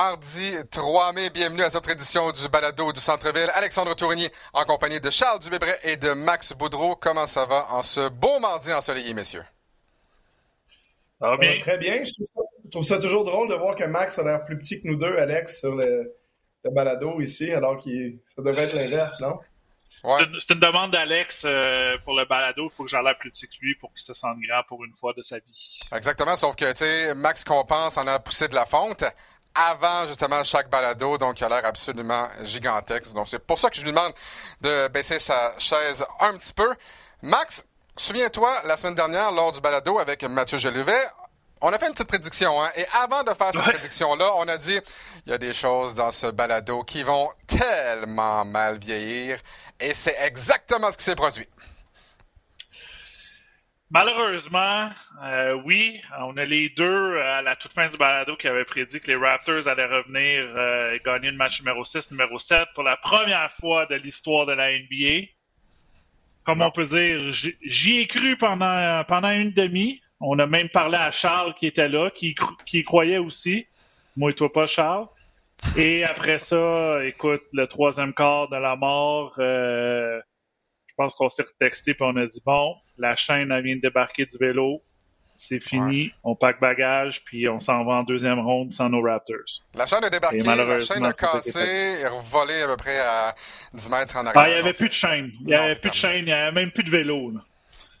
Mardi 3 mai, bienvenue à cette édition du Balado du Centre-Ville. Alexandre Tourigny en compagnie de Charles Dubébret et de Max Boudreau. Comment ça va en ce beau mardi ensoleillé, messieurs? Ça va bien. très bien. Je trouve, ça, toujours drôle de voir que Max a l'air plus petit que nous deux, Alex, sur le, balado ici, alors que ça devrait être l'inverse, non? C'est une, demande d'Alex euh, pour le balado. Il faut que j'aie l'air plus petit que lui pour qu'il se sente grand pour une fois de sa vie. Exactement, sauf que, tu sais, Max compense en a poussé de la fonte avant justement chaque balado, donc il a l'air absolument gigantesque. Donc c'est pour ça que je lui demande de baisser sa chaise un petit peu. Max, souviens-toi, la semaine dernière, lors du balado avec Mathieu Jolivet, on a fait une petite prédiction, hein? Et avant de faire cette prédiction-là, on a dit il y a des choses dans ce balado qui vont tellement mal vieillir. Et c'est exactement ce qui s'est produit. Malheureusement, euh, oui, on a les deux à la toute fin du balado qui avaient prédit que les Raptors allaient revenir euh, et gagner le match numéro 6, numéro 7 pour la première fois de l'histoire de la NBA. Comme on peut dire, j'y ai cru pendant, pendant une demi. On a même parlé à Charles qui était là, qui, qui croyait aussi. Moi et toi pas, Charles. Et après ça, écoute, le troisième quart de la mort, euh, pense qu'on s'est retexté et on a dit bon, la chaîne elle vient de débarquer du vélo, c'est fini, on pack bagage puis on s'en va en deuxième ronde sans nos Raptors. La chaîne a débarqué, la chaîne a cassé et revolé à peu près à 10 mètres en arrière. Ah, il n'y avait plus de chaîne, il n'y avait plus de chaîne, il n'y avait même plus de vélo.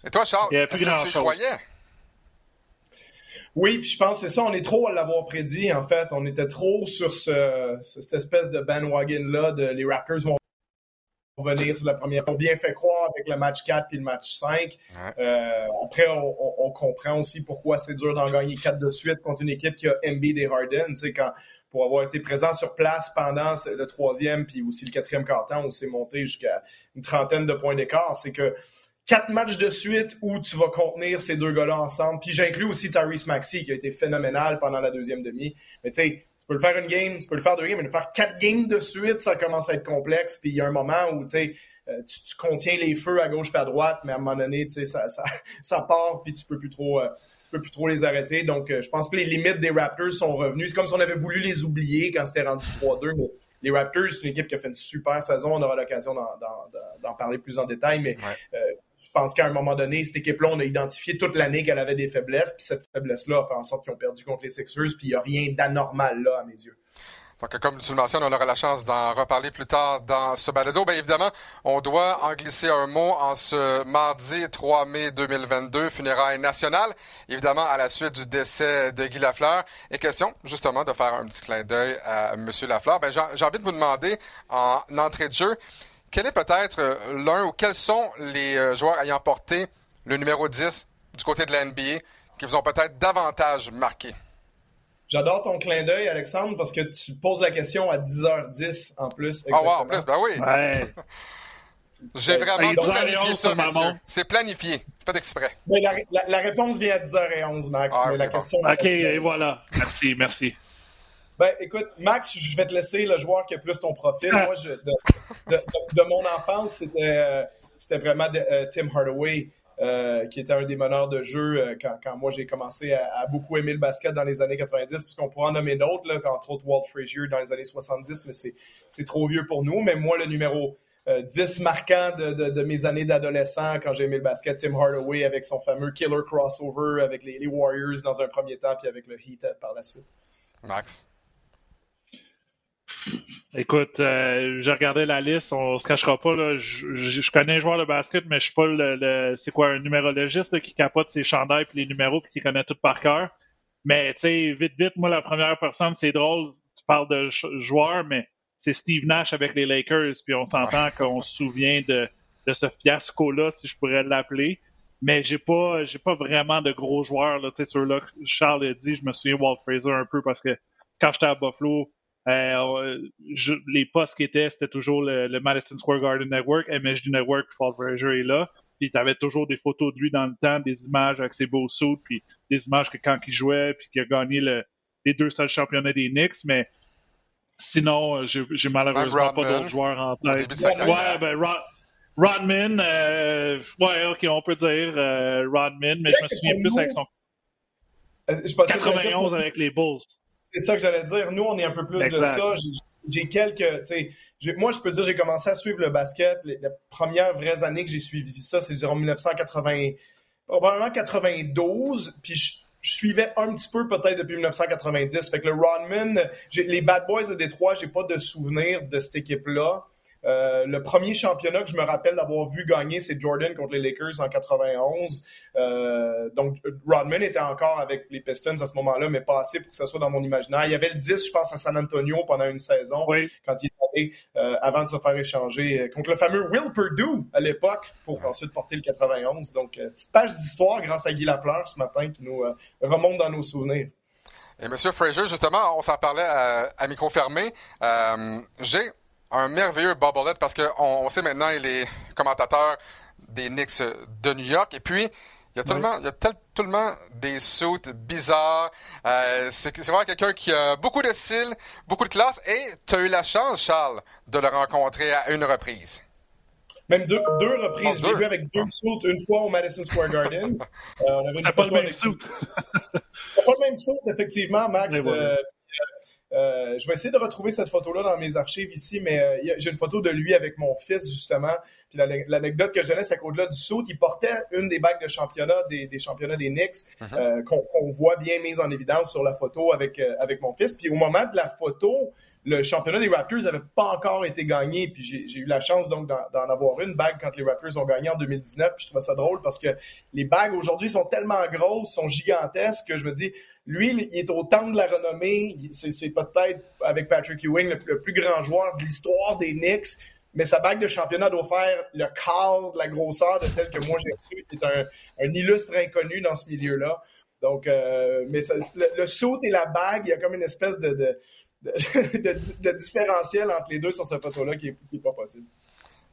Et toi, Charles, est-ce que tu y croyais? Oui, puis je pense que c'est ça, on est trop à l'avoir prédit, en fait. On était trop sur ce, cette espèce de bandwagon-là de les Raptors vont revenir sur la première. On bien fait croire avec le match 4 puis le match 5. Euh, après, on, comprend aussi pourquoi c'est dur d'en gagner 4 de suite contre une équipe qui a MB des Harden. Tu sais, quand, pour avoir été présent sur place pendant le troisième puis aussi le quatrième quart-temps, on s'est monté jusqu'à une trentaine de points d'écart. C'est que quatre matchs de suite où tu vas contenir ces deux gars-là ensemble. Puis j'inclus aussi Tyrese Maxey qui a été phénoménal pendant la deuxième demi. Mais tu sais, peux le faire une game, tu peux le faire deux games, mais le faire quatre games de suite, ça commence à être complexe. Puis il y a un moment où tu, euh, tu contiens les feux à gauche et à droite, mais à un moment donné, ça, ça, ça part, puis tu peux plus trop, euh, tu peux plus trop les arrêter. Donc, euh, je pense que les limites des Raptors sont revenues. C'est comme si on avait voulu les oublier quand c'était rendu 3-2, mais les Raptors, c'est une équipe qui a fait une super saison. On aura l'occasion d'en parler plus en détail, mais je pense qu'à un moment donné, cette équipe-là, on a identifié toute l'année qu'elle avait des faiblesses, puis cette faiblesse-là a fait en sorte qu'ils ont perdu contre les Sixers, puis il n'y a rien d'anormal là, à mes yeux. Donc, comme tu le mentionnes, on aura la chance d'en reparler plus tard dans ce balado. Bien évidemment, on doit en glisser un mot en ce mardi 3 mai 2022, funérailles nationales, évidemment à la suite du décès de Guy Lafleur. Et question, justement, de faire un petit clin d'œil à M. Lafleur. Ben, j'ai envie de vous demander, en entrée de jeu, quel est peut-être euh, l'un ou quels sont les euh, joueurs ayant porté le numéro 10 du côté de la NBA qui vous ont peut-être davantage marqué? J'adore ton clin d'œil, Alexandre, parce que tu poses la question à 10h10 en plus. Ah ouais, en plus, ben oui. J'ai vraiment planifié ça, monsieur. C'est planifié, pas d'exprès. la, réponse vient à 10h11, Max. Ah, la question OK, et voilà. Merci, merci. Ben, écoute, Max, je vais te laisser le joueur qui a plus ton profil. Moi, je, de, mon enfance, c'était, euh, c'était vraiment euh, Tim Hardaway, euh, qui était un des meneurs de jeu quand, quand, moi j'ai commencé à, beaucoup aimer le basket dans les années 90, puisqu'on pourrait en nommer d'autres, là, entre autres Walt Frazier dans les années 70, mais c'est, c'est trop vieux pour nous. Mais moi, le numéro 10 marquants de, mes années d'adolescent quand j'ai aimé le basket. Tim Hardaway avec son fameux killer crossover avec les, Warriors dans un premier temps, puis avec le Heat par la suite. Max? Écoute, euh, j'ai regardé la liste, on se cachera pas. Là, je, connais un joueur de basket, mais je suis pas le, c'est quoi un numérologiste qui capote ses chandails puis les numéros puis qui connaît tout par cœur. Mais tu sais, vite vite, moi la première personne, c'est drôle. Tu parles de joueur, mais c'est Steve Nash avec les Lakers, puis on s'entend qu'on se souvient de, de ce fiasco-là, si je pourrais l'appeler. Mais j'ai pas, j'ai pas vraiment de gros joueurs là. Tu sais, sur là, Charles a dit, je me souviens Walt Fraser un peu parce que quand j'étais à Buffalo, euh, les postes qui étaient, c'était toujours le, Madison Square Garden Network, MSG Network, Walt Fraser est là. Puis tu avais toujours des photos de lui dans le temps, des images avec ses beaux sauts, puis des images que quand il jouait, puis qu'il a gagné le, les deux seuls championnats des Knicks. Mais sinon, j'ai malheureusement pas d'autres joueurs en tête. Ouais, ben Rodman, euh, ouais, ok, on peut dire euh, Rodman, mais je me souviens plus avec son. Euh, je 91 avec les Bulls. C'est ça que j'allais dire. Nous, on est un peu plus de ça. J'ai quelques. Moi, je peux dire, j'ai commencé à suivre le basket. Les, premières vraies années que j'ai suivi ça, c'est en 1980, probablement 92. Puis je, suivais un petit peu peut-être depuis 1990. Fait que le Rodman, les Bad Boys de Détroit, j'ai pas de souvenir de cette équipe-là. Euh, le premier championnat que je me rappelle d'avoir vu gagner, c'est Jordan contre les Lakers en 91. Euh, donc, Rodman était encore avec les Pistons à ce moment-là, mais pas assez pour que ça soit dans mon imaginaire. Il y avait le 10, je pense, à San Antonio pendant une saison, quand il est allé euh, avant de se faire échanger contre le fameux Will Perdue à l'époque, pour ensuite porter le 91. Donc, petite page d'histoire grâce à Guy Lafleur ce matin qui nous remonte dans nos souvenirs. Et M. Fraser, justement, on s'en parlait à, à micro fermé. J'ai un merveilleux bobblehead parce qu'on on sait maintenant il est commentateur des Knicks de New York. Et puis, il y a tellement, il y a tellement des suits bizarres. Euh, c'est vraiment quelqu'un qui a beaucoup de style, beaucoup de classe. Et tu as eu la chance, Charles, de le rencontrer à une reprise. Même deux, deux reprises. Je l'ai vu avec deux suits, une fois au Madison Square Garden. Euh, on pas le même suit. C'était pas le même suit, effectivement, Max. Euh, je vais essayer de retrouver cette photo-là dans mes archives ici, mais euh, j'ai une photo de lui avec mon fils, justement. Puis l'anecdote que je laisse, c'est qu'au-delà du saut, il portait une des bagues de championnat des, championnats des Knicks uh-huh. euh, qu'on voit bien mise en évidence sur la photo avec, avec mon fils. Puis au moment de la photo, le championnat des Raptors n'avait pas encore été gagné. Puis j'ai eu la chance donc d'en avoir une bague quand les Raptors ont gagné en 2019. Puis je trouvais ça drôle parce que les bagues aujourd'hui sont tellement grosses, sont gigantesques que je me dis, lui, il est au temps de la renommée. C'est peut-être, avec Patrick Ewing, le, plus grand joueur de l'histoire des Knicks. Mais sa bague de championnat doit faire le quart de la grosseur de celle que moi j'ai reçue, qui est un, illustre inconnu dans ce milieu-là. Donc, euh, mais le, saut et la bague, il y a comme une espèce de, différentiel entre les deux sur cette photo-là qui n'est pas possible.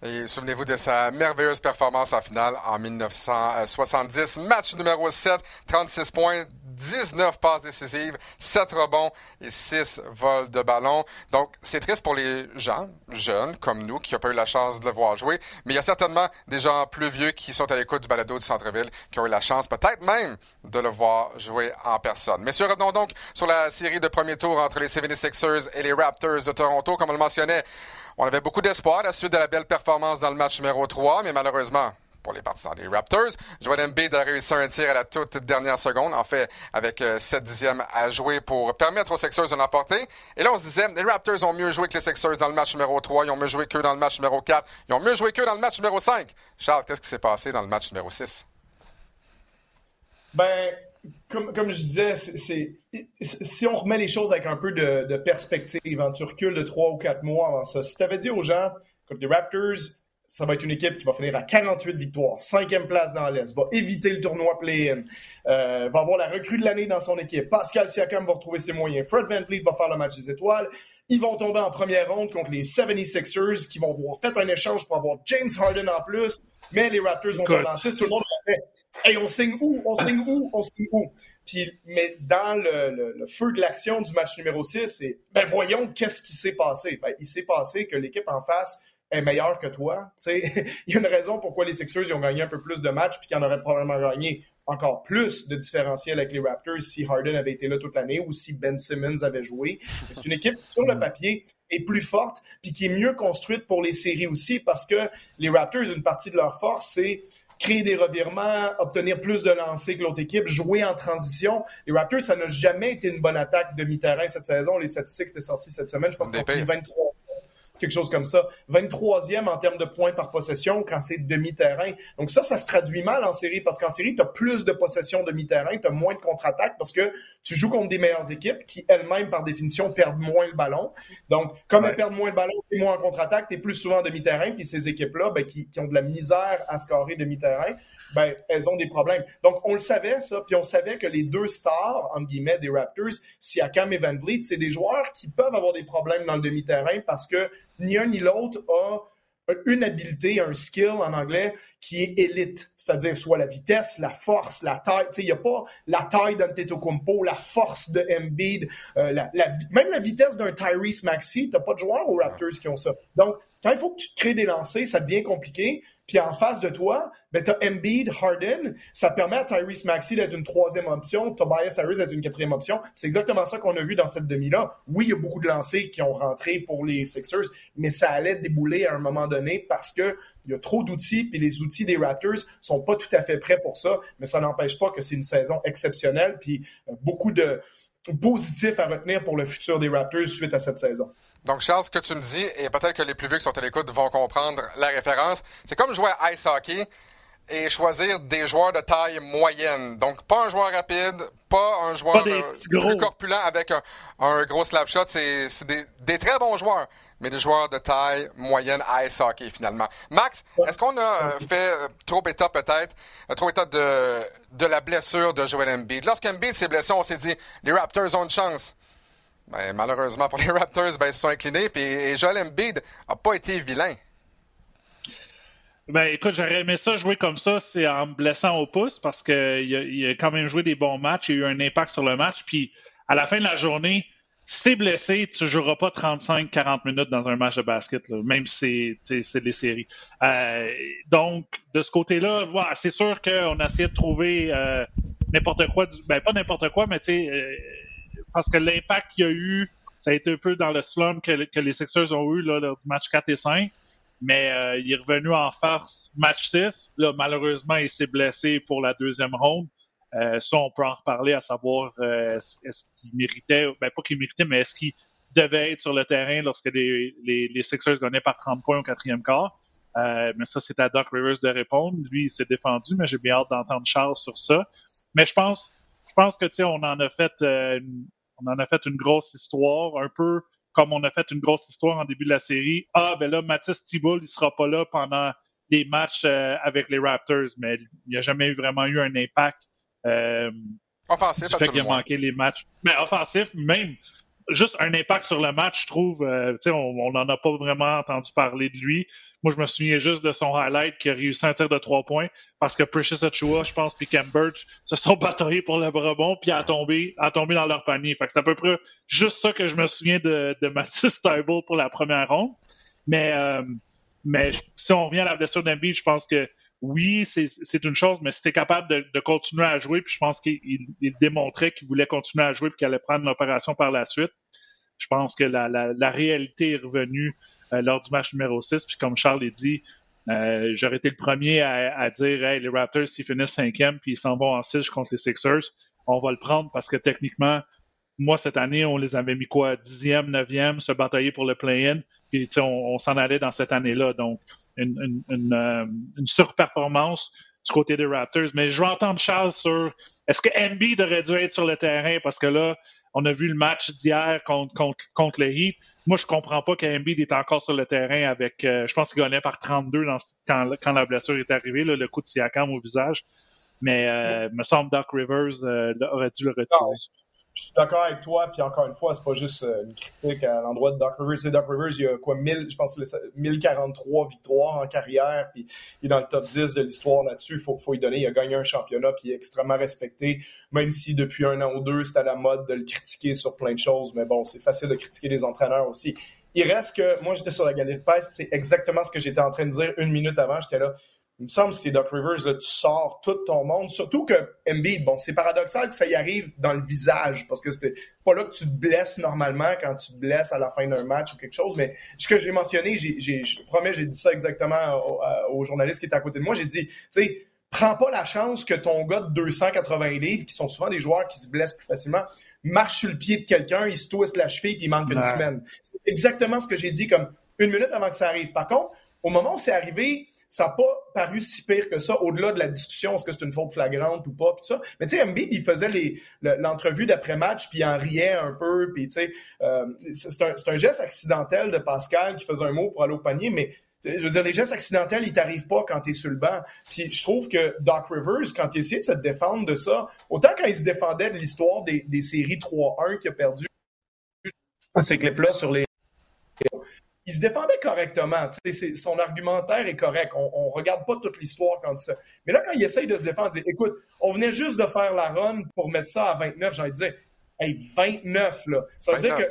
Et souvenez-vous de sa merveilleuse performance en finale en 1970. Match numéro 7, 36 points, 19 passes décisives, 7 rebonds et 6 vols de ballon. Donc, c'est triste pour les gens jeunes comme nous qui n'ont pas eu la chance de le voir jouer, mais il y a certainement des gens plus vieux qui sont à l'écoute du balado du centre-ville qui ont eu la chance peut-être même de le voir jouer en personne. Messieurs, revenons donc sur la série de premier tour entre les 76ers et les Raptors de Toronto. Comme on le mentionnait, on avait beaucoup d'espoir à la suite de la belle performance dans le match numéro 3, mais malheureusement, pour les partisans des Raptors. Joel Embiid a réussi un tir à la toute dernière seconde, en fait, avec 7 euh, dixièmes à jouer pour permettre aux Sixers de l'emporter. Et là, on se disait, les Raptors ont mieux joué que les Sixers dans le match numéro 3, ils ont mieux joué qu'eux dans le match numéro 4, ils ont mieux joué qu'eux dans le match numéro 5. Charles, qu'est-ce qui s'est passé dans le match numéro 6? Ben, comme, comme, je disais, c'est, si on remet les choses avec un peu de, perspective, hein, tu recules de 3 ou 4 mois avant ça, si tu avais dit aux gens, que les Raptors, ça va être une équipe qui va finir à 48 victoires, cinquième place dans l'Est, va éviter le tournoi play-in, euh, va avoir la recrue de l'année dans son équipe. Pascal Siakam va retrouver ses moyens. Fred Van va faire le match des étoiles. Ils vont tomber en première ronde contre les 76ers qui vont avoir fait un échange pour avoir James Harden en plus. Mais les Raptors vont relancer. Tout le monde faire Hey, on signe où? On signe où? On signe où? Puis, mais dans le, feu de l'action du match numéro 6, c'est ben voyons qu'est-ce qui s'est passé. Ben, il s'est passé que l'équipe en face est meilleur que toi. Il y a une raison pourquoi les Sixers ils ont gagné un peu plus de matchs puis qu'ils en auraient probablement gagné encore plus de différentiel avec les Raptors si Harden avait été là toute l'année ou si Ben Simmons avait joué. C'est une équipe qui, sur le papier, est plus forte puis qui est mieux construite pour les séries aussi parce que les Raptors, une partie de leur force, c'est créer des revirements, obtenir plus de lancers que l'autre équipe, jouer en transition. Les Raptors, ça n'a jamais été une bonne attaque de mi-terrain cette saison. Les statistiques étaient sorties cette semaine. Je pense qu'on a 23 quelque chose comme ça. 23e en termes de points par possession quand c'est demi-terrain. Donc ça, ça se traduit mal en série parce qu'en série, tu as plus de possession demi-terrain, tu as moins de contre-attaque parce que tu joues contre des meilleures équipes qui elles-mêmes, par définition, perdent moins le ballon. Donc, comme elles perdent moins le ballon, et moins en contre-attaque, tu es plus souvent demi-terrain. Puis ces équipes-là, ben, qui, qui, ont de la misère à scorer demi-terrain, ben, elles ont des problèmes. Donc, on le savait, ça, puis on savait que les deux stars, entre guillemets, des Raptors, Siakam et Van Vliet, c'est des joueurs qui peuvent avoir des problèmes dans le demi-terrain parce que ni un ni l'autre a une habileté, un skill en anglais qui est élite, c'est-à-dire soit la vitesse, la force, la taille. Il n'y a pas la taille d'Antetokounmpo, la force de Embiid, euh, même la vitesse d'un Tyrese Maxey. Tu n'as pas de joueurs aux Raptors qui ont ça. Donc, quand il faut que tu te crées des lancers, ça devient compliqué. Puis en face de toi, ben, tu Embiid, Harden. Ça permet à Tyrese Maxey d'être une troisième option, Tobias Harris d'être une quatrième option. C'est exactement ça qu'on a vu dans cette demi-là. Oui, il y a beaucoup de lancers qui ont rentré pour les Sixers, mais ça allait débouler à un moment donné parce que il y a trop d'outils, puis les outils des Raptors sont pas tout à fait prêts pour ça, mais ça n'empêche pas que c'est une saison exceptionnelle, puis euh, beaucoup de positifs à retenir pour le futur des Raptors suite à cette saison. Donc, Charles, ce que tu me dis, et peut-être que les plus vieux qui sont à l'écoute vont comprendre la référence, c'est comme jouer à ice hockey et choisir des joueurs de taille moyenne. Donc, pas un joueur rapide, pas un joueur plus corpulent avec un, gros slap shot. C'est des, très bons joueurs, mais des joueurs de taille moyenne ice hockey, finalement. Max, est-ce qu'on a fait euh, trop état, peut-être, euh, trop état de, de la blessure de Joel Embiid? Lorsqu'Embiid s'est blessé, on s'est dit, les Raptors ont une chance. Ben, malheureusement pour les Raptors, ben, ils se sont inclinés. Puis, et Joel Embiid n'a pas été vilain. Ben, écoute, j'aurais aimé ça jouer comme ça, c'est en me blessant au pouce parce qu'il a, il a quand même joué des bons matchs, il a eu un impact sur le match. Puis, à la fin de la journée, si t'es blessé, tu joueras pas 35-40 minutes dans un match de basket, même si c'est des séries. Euh, donc, de ce côté-là, c'est sûr qu'on a essayé de trouver euh, n'importe quoi, ben pas n'importe quoi, mais tu sais, euh, parce que l'impact qu'il y a eu, ça a été un peu dans le slump que, les Sixers ont eu là, du match 4 et 5. Mais euh, il est revenu en force match 6. Là, malheureusement, il s'est blessé pour la deuxième ronde. Euh, ça, on peut en reparler, à savoir euh, est-ce qu'il méritait, ben pas qu'il méritait, mais est-ce qu'il devait être sur le terrain lorsque les, les, Sixers gagnaient par 30 points au quatrième quart. Euh, mais ça, c'est à Doc Rivers de répondre. Lui, il s'est défendu, mais j'ai bien hâte d'entendre Charles sur ça. Mais je pense, je pense que tu sais, on en a fait une, on en a fait une grosse histoire, un peu comme on a fait une grosse histoire en début de la série. Ah, ben là, Mathis Thibault, il sera pas là pendant les matchs euh, avec les Raptors, mais il n'y a jamais vraiment eu un impact. Euh, offensif, fait qu'il a manqué les matchs. Mais offensif, même juste un impact sur le match, je trouve. Euh, on n'en a pas vraiment entendu parler de lui. Moi, je me souviens juste de son highlight qui a réussi un tir de trois points parce que Precious Achua, je pense, puis Cam se sont bataillés pour le rebond puis a tombé, a tombé dans leur panier. Fait c'est à peu près juste ça que je me souviens de, de Mathis pour la première ronde. Mais, euh, mais si on revient à la blessure d'Embiid, je pense que oui, c'est une chose, mais si capable de, continuer à jouer, puis je pense qu'il démontrait qu'il voulait continuer à jouer puis qu'il allait prendre l'opération par la suite, je pense que la, la, réalité est revenue euh, lors du match numéro 6. Puis comme Charles l'a dit, euh, j'aurais été le premier à, dire hey, les Raptors, s'ils finissent cinquième puis ils s'en vont en 6 contre les Sixers, on va le prendre parce que techniquement, moi, cette année, on les avait mis quoi, dixième, neuvième, se batailler pour le play-in, puis on, on s'en allait dans cette année-là. Donc, une, une, une, euh, une, surperformance du côté des Raptors. Mais je veux entendre Charles sur est-ce que Embiid aurait dû être sur le terrain? Parce que là, on a vu le match d'hier contre, contre, contre le Heat. Moi, je comprends pas qu'Embiid est encore sur le terrain avec, euh, je pense qu'il gagnait par 32 dans, quand, quand la blessure est arrivée, là, le coup de Siakam au visage. Mais euh, me semble Doc Rivers euh, aurait dû le retirer je suis d'accord avec toi, puis encore une fois, c'est pas juste euh, une critique à l'endroit de Doc Rivers. C'est Doc Rivers, il y a quoi, 1000, je pense 1043 victoires en carrière, puis il est dans le top 10 de l'histoire là-dessus. Il faut, faut y donner. Il a gagné un championnat, puis il est extrêmement respecté, même si depuis un an ou deux, c'est à la mode de le critiquer sur plein de choses. Mais bon, c'est facile de critiquer les entraîneurs aussi. il reste que moi, j'étais sur la galerie de presse, c'est exactement ce que j'étais en train de dire une minute avant. J'étais là. Il me semble que c'était Doc Rivers, là, tu sors tout ton monde. Surtout que Embiid, bon, c'est paradoxal que ça y arrive dans le visage, parce que c'était pas là que tu te blesses normalement quand tu te blesses à la fin d'un match ou quelque chose. Mais ce que j'ai mentionné, j'ai, je promets, j'ai dit ça exactement aux au journaliste qui était à côté de moi. J'ai dit, tu sais, prends pas la chance que ton gars de 280 livres, qui sont souvent des joueurs qui se blessent plus facilement, marche sur le pied de quelqu'un, il se twiste la cheville puis il manque une semaine. C'est exactement ce que j'ai dit comme une minute avant que ça arrive. Par contre, au moment où c'est arrivé, ça n'a pas paru si pire que ça, au-delà de la discussion, est-ce que c'est une faute flagrante ou pas, tout ça. Mais tu sais, Embiid, il faisait l'entrevue d'après-match, puis il en riait un peu, puis tu sais, euh, c'est un, un, geste accidentel de Pascal qui faisait un mot pour aller au panier, mais je veux dire, les gestes accidentels, ils t'arrivent pas quand tu es sur le banc. Puis je trouve que Doc Rivers, quand il essayait de se défendre de ça, autant quand il se défendait de l'histoire des, séries 3-1 qu'il a perdu, ces clips-là sur les. Il se défendait correctement. Son argumentaire est correct. On, ne regarde pas toute l'histoire quand ça. Mais là, quand il essaye de se défendre, il dit Écoute, on venait juste de faire la run pour mettre ça à 29. J'ai envie de dire Hey, 29, là. Ça veut dire que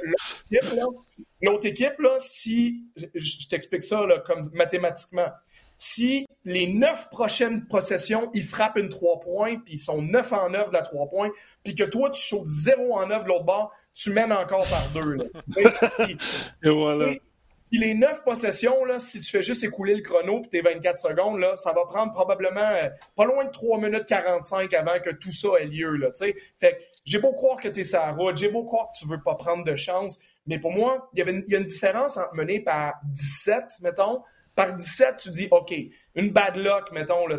l'autre équipe, là, si, je, t'explique ça là, comme mathématiquement, si les neuf prochaines possessions, ils frappent une 3 points, puis ils sont 9 en 9 de la 3 points, puis que toi, tu sautes 0 en 9 de l'autre bord, tu mènes encore par deux. Là. Et voilà. Puis les neuf possessions, là, si tu fais juste écouler le chrono puis tes 24 secondes, là, ça va prendre probablement euh, pas loin de 3 minutes 45 avant que tout ça ait lieu. Là, fait que j'ai beau croire que tu es sa route, j'ai beau croire que tu veux pas prendre de chance, mais pour moi, il y, a une différence entre mener par 17, mettons. Par 17, tu dis, OK, une bad luck, mettons, là.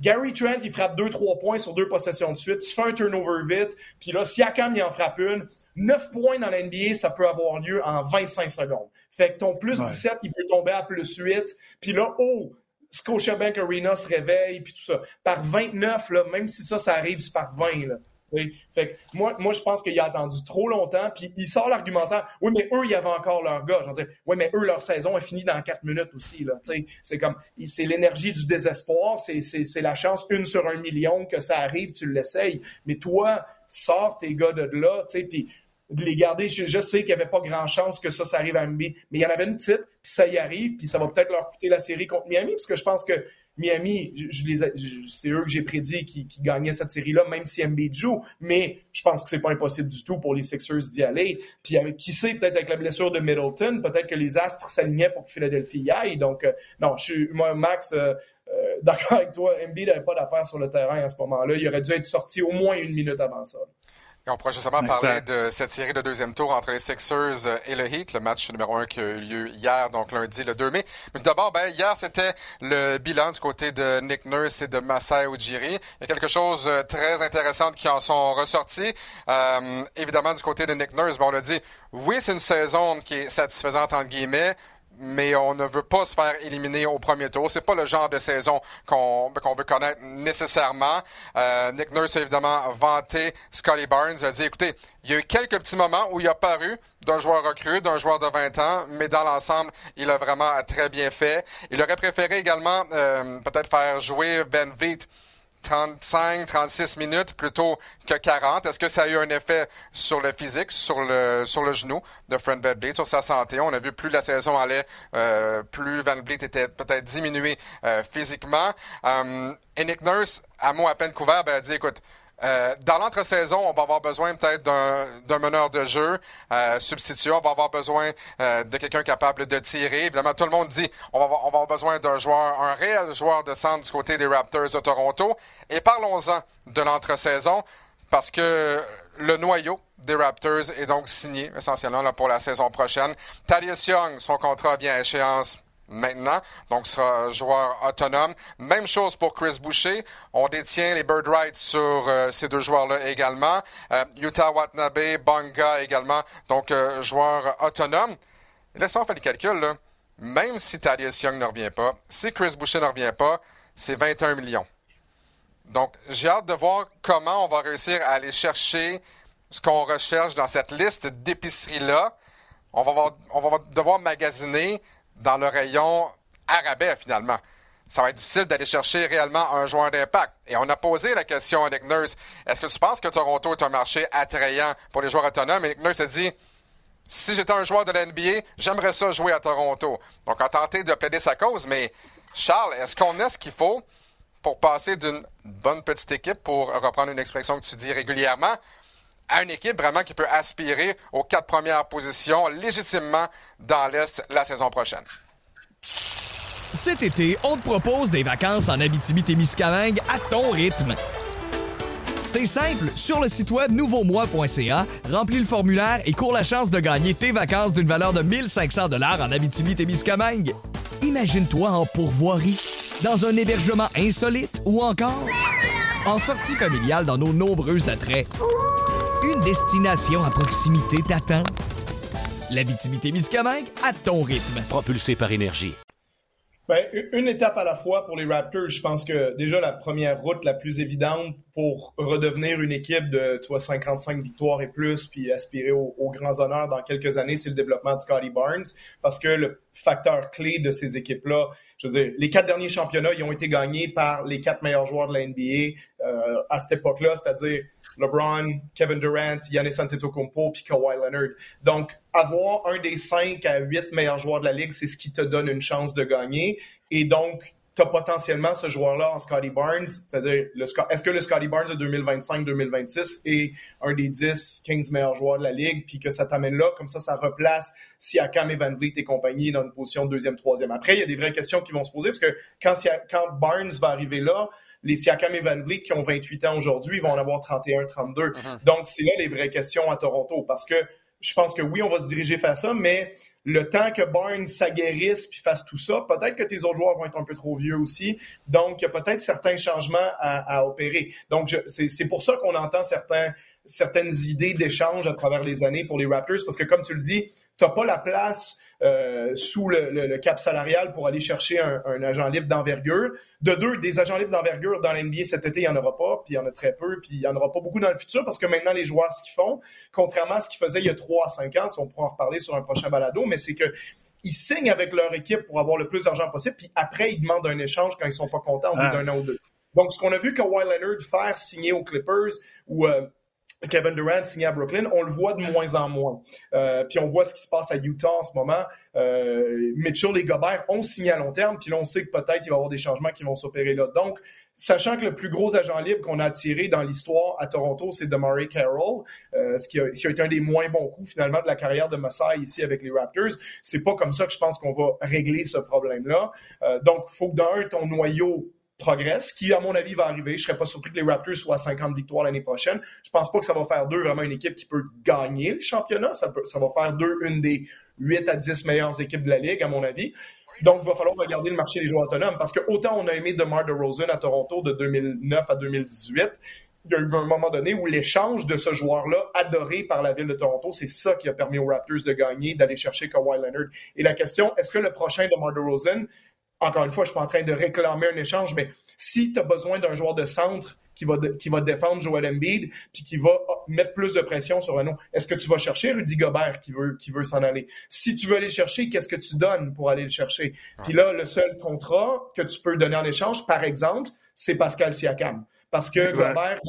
Gary Trent, il frappe 2-3 points sur deux possessions de suite. Tu fais un turnover vite. Puis là, Siakam, il en frappe une. 9 points dans la NBA, ça peut avoir lieu en 25 secondes. Fait que ton plus 17, il peut tomber à plus 8. Puis là, oh, Scotiabank Arena se réveille, puis tout ça. Par 29, là, même si ça, ça arrive, c'est par 20. Là. Fait que moi, moi, je pense qu'il a attendu trop longtemps, puis il sort l'argumentaire. Oui, mais eux, il y avait encore leur gars. Dire, oui, mais eux, leur saison est finie dans 4 minutes aussi. C'est comme, c'est l'énergie du désespoir, c'est la chance une sur un million que ça arrive, tu l'essayes. Mais toi, sors tes gars de là, puis de les garder. Je, sais qu'il n'y avait pas grand chance que ça, ça arrive à Miami, mais il y en avait une petite, puis ça y arrive, puis ça va peut-être leur coûter la série contre Miami, parce que je pense que Miami, c'est eux que j'ai prédit qui, qui gagnaient cette série-là, même si MB joue, mais je pense que c'est pas impossible du tout pour les Sixers d'y aller. Puis qui sait, peut-être avec la blessure de Middleton, peut-être que les Astres s'alignaient pour que Philadelphie y aille. Donc, euh, non, je suis, moi, Max, euh, euh, d'accord avec toi, MB n'avait pas d'affaires sur le terrain à ce moment-là. Il aurait dû être sorti au moins une minute avant ça on pourrait justement parler de cette série de deuxième tour entre les Sixers et le Heat, le match numéro un qui a eu lieu hier, donc lundi, le 2 mai. Mais d'abord, ben, hier, c'était le bilan du côté de Nick Nurse et de Masai Ujiri. Il y a quelque chose de euh, très intéressant qui en sont ressortis. Euh, évidemment, du côté de Nick Nurse, ben, on l'a dit, oui, c'est une saison qui est satisfaisante, entre guillemets, mais on ne veut pas se faire éliminer au premier tour. C'est pas le genre de saison qu'on veut connaître nécessairement. Euh, Nick Nurse a évidemment vanté Scotty Barnes. A dit, écoutez, il y a eu quelques petits moments où il a paru d'un joueur recru, d'un joueur de 20 ans, mais dans l'ensemble, il a vraiment très bien fait. Il aurait préféré également euh, peut-être faire jouer Ben Vliet 35, 36 minutes plutôt que 40. Est-ce que ça a eu un effet sur le physique, sur le, sur le genou de Fred VanVleet, sur sa santé? On a vu plus la saison allait, euh, plus Van Vliet était peut-être diminué euh, physiquement. Euh, et Nick Nurse, à mot à peine couvert, ben, a dit, écoute, euh, dans l'entre-saison, on va avoir besoin peut-être d'un meneur de jeu euh, substitut. On va avoir besoin euh, de quelqu'un capable de tirer. Évidemment, tout le monde dit on va, on va avoir besoin d'un joueur, un réel joueur de centre du côté des Raptors de Toronto. Et parlons-en de l'entre-saison parce que le noyau des Raptors est donc signé essentiellement là, pour la saison prochaine. Thaddeus Young, son contrat vient à échéance maintenant, donc sera joueur autonome. Même chose pour Chris Boucher. On détient les bird rights sur euh, ces deux joueurs-là également. Euh, Utah Watanabe, Banga également, donc euh, joueur autonome. Et là, si on fait le calcul, même si Thaddeus Young ne revient pas, si Chris Boucher ne revient pas, c'est 21 millions. Donc, j'ai hâte de voir comment on va réussir à aller chercher ce qu'on recherche dans cette liste d'épiceries-là. On va, on va devoir magasiner dans le rayon arabais, finalement. Ça va être difficile d'aller chercher réellement un joueur d'impact. Et on a posé la question à Nick Nurse. Est-ce que tu penses que Toronto est un marché attrayant pour les joueurs autonomes? Et Nick Nurse a dit, si j'étais un joueur de la NBA, j'aimerais ça jouer à Toronto. Donc, a tenté de plaider sa cause, mais Charles, est-ce qu'on a ce qu'il faut pour passer d'une bonne petite équipe, pour reprendre une expression que tu dis régulièrement, à une équipe vraiment qui peut aspirer aux quatre premières positions légitimement dans l'Est la saison prochaine? Cet été, on te propose des vacances en Abitibi-Témiscamingue à ton rythme. C'est simple, sur le site web nouveaumois.ca, remplis le formulaire et cours la chance de gagner tes vacances d'une valeur de 1500 dollars en Abitibi-Témiscamingue. Imagine-toi en pourvoirie, dans un hébergement insolite ou encore en sortie familiale dans nos nombreux attraits. Destination à proximité t'attend. L'Abitibi-Témiscamingue à ton rythme. Propulsé par énergie. Ben, une étape à la fois pour les Raptors. Je pense que déjà la première route la plus évidente pour redevenir une équipe de 55 victoires et plus, puis aspirer aux, grands honneurs dans quelques années, c'est le développement de Scotty Barnes. Parce que le facteur clé de ces équipes-là, je veux dire, les quatre derniers championnats, ils ont été gagnés par les quatre meilleurs joueurs de la NBA euh, à cette époque-là, c'est-à-dire LeBron, Kevin Durant, Giannis Antetokounmpo puis Kawhi Leonard. Donc, avoir un des cinq à huit meilleurs joueurs de la ligue, c'est ce qui te donne une chance de gagner. Et donc, tu as potentiellement ce joueur-là en Scotty Barnes, c'est-à-dire, est-ce que le Scotty Barnes de 2025-2026 est un des 10, 15 meilleurs joueurs de la ligue, puis que ça t'amène là, comme ça, ça replace Siakam et Van Vliet et compagnie dans une position de deuxième, troisième. Après, il y a des vraies questions qui vont se poser, parce que quand Barnes va arriver là, les Siakam et Van Vliet qui ont 28 ans aujourd'hui, vont en avoir 31, 32. Mm-hmm. Donc, c'est là les vraies questions à Toronto parce que je pense que oui, on va se diriger vers ça, mais le temps que Barnes s'aguerrisse puis fasse tout ça, peut-être que tes autres joueurs vont être un peu trop vieux aussi. Donc, il y a peut-être certains changements à, opérer. Donc, c'est pour ça qu'on entend certains certaines idées d'échange à travers les années pour les Raptors, parce que comme tu le dis, tu n'as pas la place euh, sous le, cap salarial pour aller chercher un, agent libre d'envergure. De deux, des agents libres d'envergure dans l'NBA cet été, il n'y en aura pas, puis il y en a très peu, puis il n'y en aura pas beaucoup dans le futur parce que maintenant, les joueurs, ce qu'ils font, contrairement à ce qu'ils faisaient il y a trois à cinq ans, si on pourra en reparler sur un prochain balado, mais c'est que ils signent avec leur équipe pour avoir le plus d'argent possible, puis après, ils demandent un échange quand ils sont pas contents au bout ah. d'un an ou deux. Donc, ce qu'on a vu que Kawhi Leonard faire signer aux Clippers ou euh, Kevin Durant signé à Brooklyn, on le voit de moins en moins. Euh, puis on voit ce qui se passe à Utah en ce moment. Euh, Mitchell et Gobert ont signé à long terme, puis là on sait que peut-être il va y avoir des changements qui vont s'opérer là. Donc, sachant que le plus gros agent libre qu'on a attiré dans l'histoire à Toronto, c'est DeMarie Carroll, euh, ce qui a, été un des moins bons coups finalement de la carrière de Masai ici avec les Raptors. C'est pas comme ça que je pense qu'on va régler ce problème-là. Donc, il faut que d'un, ton noyau qui, à mon avis, va arriver. Je ne serais pas surpris que les Raptors soient à 50 victoires l'année prochaine. Je pense pas que ça va faire d'eux vraiment une équipe qui peut gagner le championnat. Ça, ça va faire d'eux une des 8 à 10 meilleures équipes de la Ligue, à mon avis. Donc, il va falloir regarder le marché des joueurs autonomes parce que autant on a aimé DeMar DeRozan à Toronto de 2009 à 2018, il y a eu un moment donné où l'échange de ce joueur-là, adoré par la ville de Toronto, c'est ça qui a permis aux Raptors de gagner, d'aller chercher Kawhi Leonard. Et la question, est-ce que le prochain DeMar DeRozan encore une fois, je suis pas en train de réclamer un échange, mais si tu as besoin d'un joueur de centre qui va, qui va défendre Joel Embiid, puis qui va mettre plus de pression sur un est-ce que tu vas chercher Rudy Gobert qui veut, qui veut s'en aller? Si tu veux aller le chercher, qu'est-ce que tu donnes pour aller le chercher? Puis là, le seul contrat que tu peux donner en échange, par exemple, c'est Pascal Siakam. Parce que Gobert